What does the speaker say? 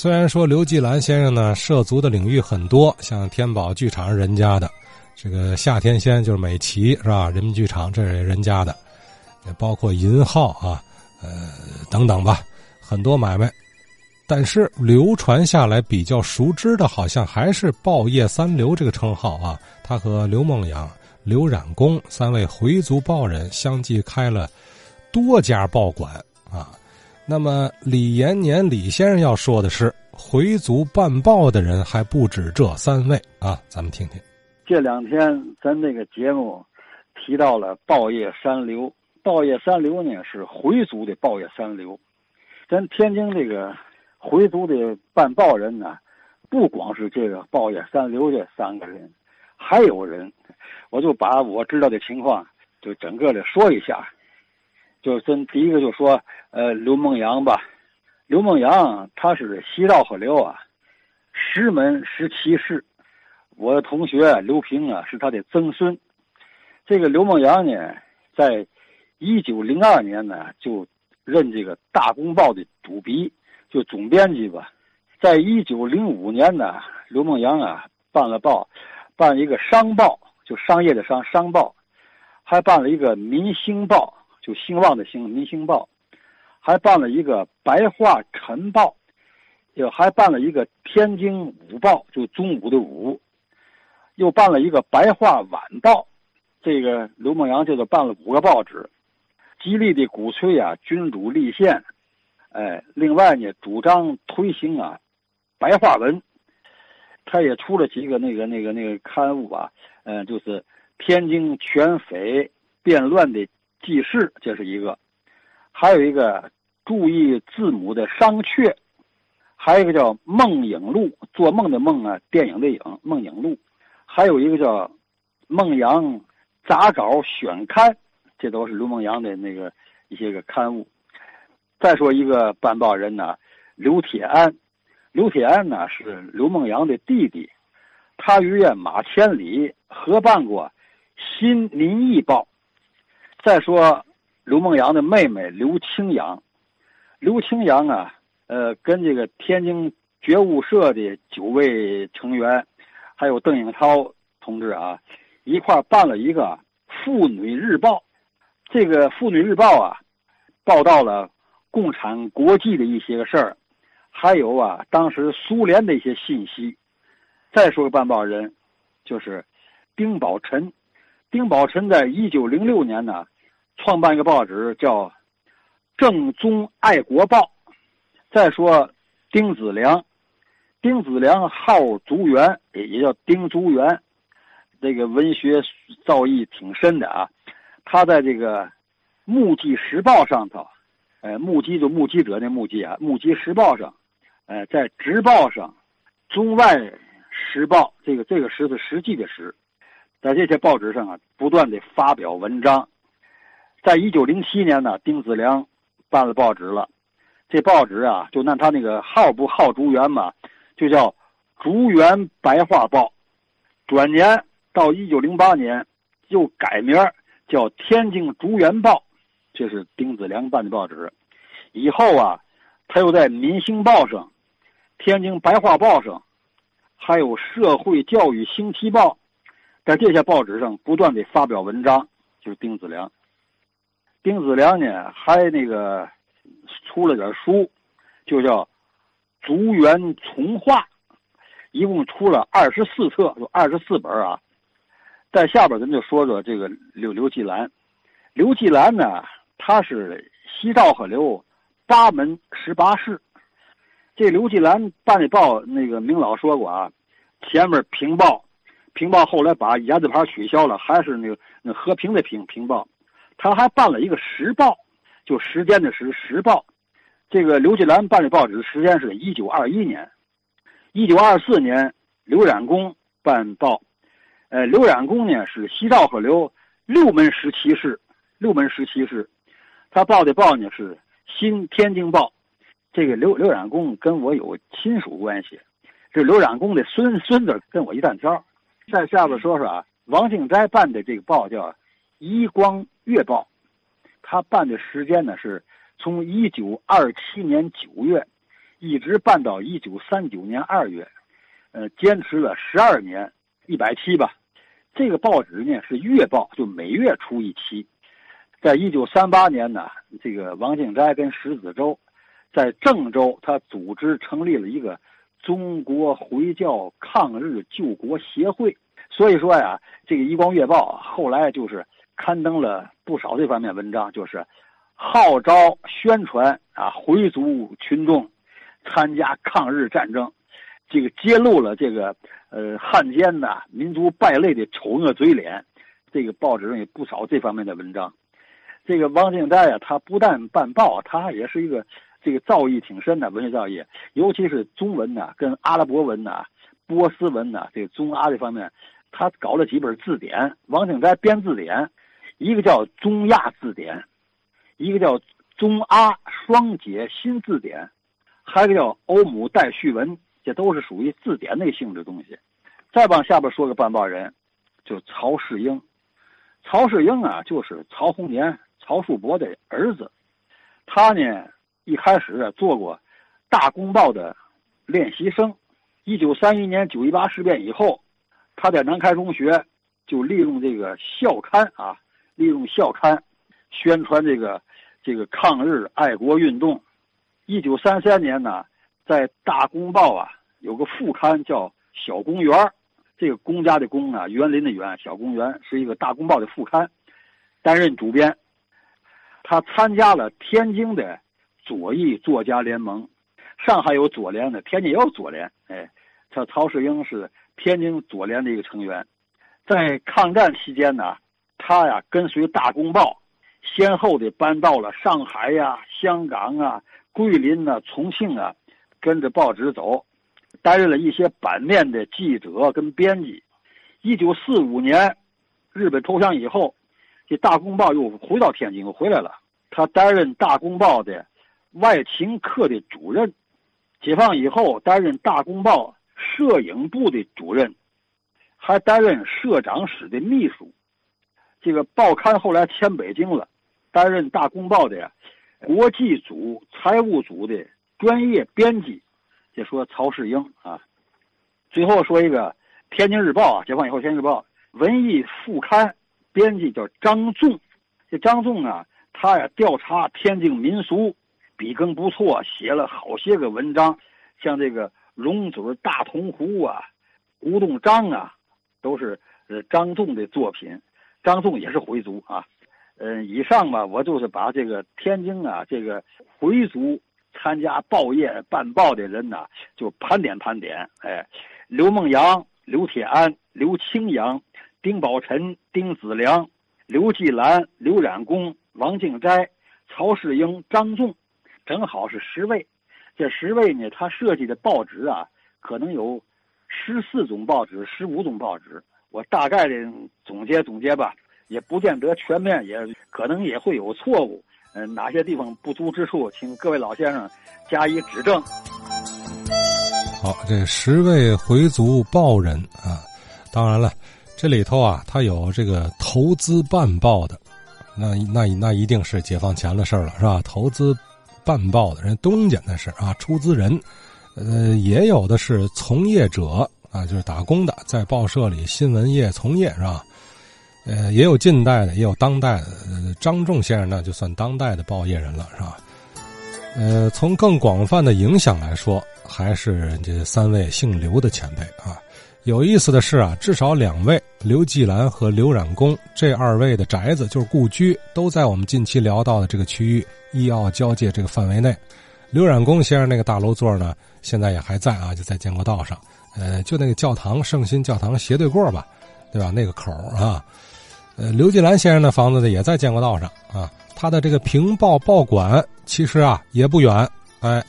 虽然说刘季兰先生呢涉足的领域很多，像天宝剧场是人家的，这个夏天仙就是美琪是吧？人民剧场这是人家的，也包括银号啊，呃等等吧，很多买卖。但是流传下来比较熟知的，好像还是“报业三流”这个称号啊。他和刘梦阳、刘冉公三位回族报人相继开了多家报馆啊。那么李延年李先生要说的是，回族办报的人还不止这三位啊。咱们听听。这两天咱这个节目提到了“报业三流”，“报业三流”呢是回族的“报业三流”。咱天津这个。回族的办报人呢，不光是这个报业三流这三个人，还有人，我就把我知道的情况就整个的说一下。就真第一个就说，呃，刘梦阳吧，刘梦阳他是西道河流啊，石门十七世，我的同学刘平啊是他的曾孙。这个刘梦阳呢，在一九零二年呢就任这个《大公报》的主笔。就总编辑吧，在一九零五年呢，刘梦阳啊办了报，办一个商报，就商业的商商报，还办了一个民星报，就兴旺的兴民兴报，还办了一个白话晨报，又还办了一个天津午报，就中午的午，又办了一个白话晚报，这个刘梦阳就是办了五个报纸，极力的鼓吹啊君主立宪。哎，另外呢，主张推行啊，白话文，他也出了几个那个那个那个刊物啊，嗯，就是《天津全匪变乱的记事》，这是一个；还有一个注意字母的商榷，还有一个叫《梦影录》，做梦的梦啊，电影的影，《梦影录》，还有一个叫《梦阳杂稿选刊》，这都是刘梦阳的那个一些个刊物。再说一个办报人呢，刘铁安，刘铁安呢是刘梦阳的弟弟，他与马千里合办过《新民意报》。再说刘梦阳的妹妹刘清扬，刘清扬啊，呃，跟这个天津觉悟社的九位成员，还有邓颖超同志啊，一块办了一个《妇女日报》。这个《妇女日报》啊，报道了。共产国际的一些个事儿，还有啊，当时苏联的一些信息。再说个办报人，就是丁宝臣。丁宝臣在一九零六年呢，创办一个报纸叫《正宗爱国报》。再说丁子良，丁子良号竹园，也也叫丁竹园，这个文学造诣挺深的啊。他在这个《目击时报》上头。呃，目击就目击者那目击啊，《目击时报》上，呃，在《直报》上，《中外时报》这个这个“时”是实际的“时”，在这些报纸上啊，不断的发表文章。在一九零七年呢，丁子良办了报纸了，这报纸啊，就按他那个号不号竹园嘛，就叫《竹园白话报》。转年到一九零八年，又改名叫《天津竹园报》。这是丁子良办的报纸，以后啊，他又在《民兴报》上、《天津白话报》上，还有《社会教育星期报》，在这些报纸上不断的发表文章。就是丁子良。丁子良呢，还那个出了点书，就叫《竹园从话》，一共出了二十四册，有二十四本啊。在下边咱就说说这个刘刘季兰。刘季兰呢？他是西道河刘八门十八世，这刘继兰办的报，那个明老说过啊，前面平报，平报后来把言字旁取消了，还是那个那和平的平平报，他还办了一个时报，就时间的时时报，这个刘继兰办的报纸时间是一九二一年，一九二四年刘冉公办报，呃，刘冉公呢是西道河刘六门十七世，六门十七世。他报的报呢是《新天津报》，这个刘刘冉公跟我有亲属关系，这刘冉公的孙孙子跟我一担挑。在下边说说啊，王敬斋办的这个报叫《一光月报》，他办的时间呢是从一九二七年九月一直办到一九三九年二月，呃，坚持了十二年，一百期吧。这个报纸呢是月报，就每月出一期。在一九三八年呢，这个王敬斋跟石子洲在郑州，他组织成立了一个中国回教抗日救国协会。所以说呀，这个《一光月报》后来就是刊登了不少这方面文章，就是号召宣传啊，回族群众参加抗日战争，这个揭露了这个呃汉奸呐、民族败类的丑恶嘴脸。这个报纸上有不少这方面的文章。这个汪敬斋啊，他不但办报，他也是一个这个造诣挺深的文学造诣，尤其是中文呐，跟阿拉伯文呐、波斯文呐，这个中阿这方面，他搞了几本字典。王景斋编字典，一个叫《中亚字典》，一个叫《中阿双解新字典》，还有一个叫《欧姆代序文》，这都是属于字典那性质东西。再往下边说个办报人，就曹世英。曹世英啊，就是曹洪年。曹树伯的儿子，他呢一开始做过《大公报》的练习生。一九三一年九一八事变以后，他在南开中学就利用这个校刊啊，利用校刊宣传这个这个抗日爱国运动。一九三三年呢，在《大公报》啊有个副刊叫《小公园》，这个公家的公啊，园林的园，小公园是一个《大公报》的副刊，担任主编。他参加了天津的左翼作家联盟，上海有左联的，天津也有左联。哎，他曹世英是天津左联的一个成员。在抗战期间呢，他呀跟随《大公报》，先后的搬到了上海呀、香港啊、桂林呐、重庆啊，跟着报纸走，担任了一些版面的记者跟编辑。一九四五年，日本投降以后，这《大公报》又回到天津，又回来了。他担任《大公报》的外勤科的主任，解放以后担任《大公报》摄影部的主任，还担任社长室的秘书。这个报刊后来迁北京了，担任《大公报》的国际组、财务组的专业编辑。就说曹世英啊，最后说一个《天津日报》啊，解放以后《天津日报》文艺副刊编辑叫张纵，这张纵啊。他呀调查天津民俗，笔耕不错，写了好些个文章，像这个龙嘴大铜壶啊，古董章啊，都是呃张仲的作品。张仲也是回族啊，嗯，以上吧，我就是把这个天津啊这个回族参加报业办报的人呐，就盘点盘点。哎，刘梦阳、刘铁安、刘清扬、丁宝臣、丁子良、刘继兰、刘冉公。王敬斋、曹世英、张仲，正好是十位。这十位呢，他设计的报纸啊，可能有十四种报纸、十五种报纸。我大概的总结总结吧，也不见得全面，也可能也会有错误。嗯，哪些地方不足之处，请各位老先生加以指正。好，这十位回族报人啊，当然了，这里头啊，他有这个投资办报的。那那那一定是解放前的事了，是吧？投资办报的人，东家那是啊，出资人，呃，也有的是从业者啊，就是打工的，在报社里新闻业从业，是吧？呃，也有近代的，也有当代的。张仲先生那就算当代的报业人了，是吧？呃，从更广泛的影响来说，还是这三位姓刘的前辈啊。有意思的是啊，至少两位刘继兰和刘冉公这二位的宅子就是故居，都在我们近期聊到的这个区域医药交界这个范围内。刘冉公先生那个大楼座呢，现在也还在啊，就在建国道上，呃，就那个教堂圣心教堂斜对过吧，对吧？那个口啊，呃，刘继兰先生的房子呢也在建国道上啊，他的这个平报报馆其实啊也不远，哎。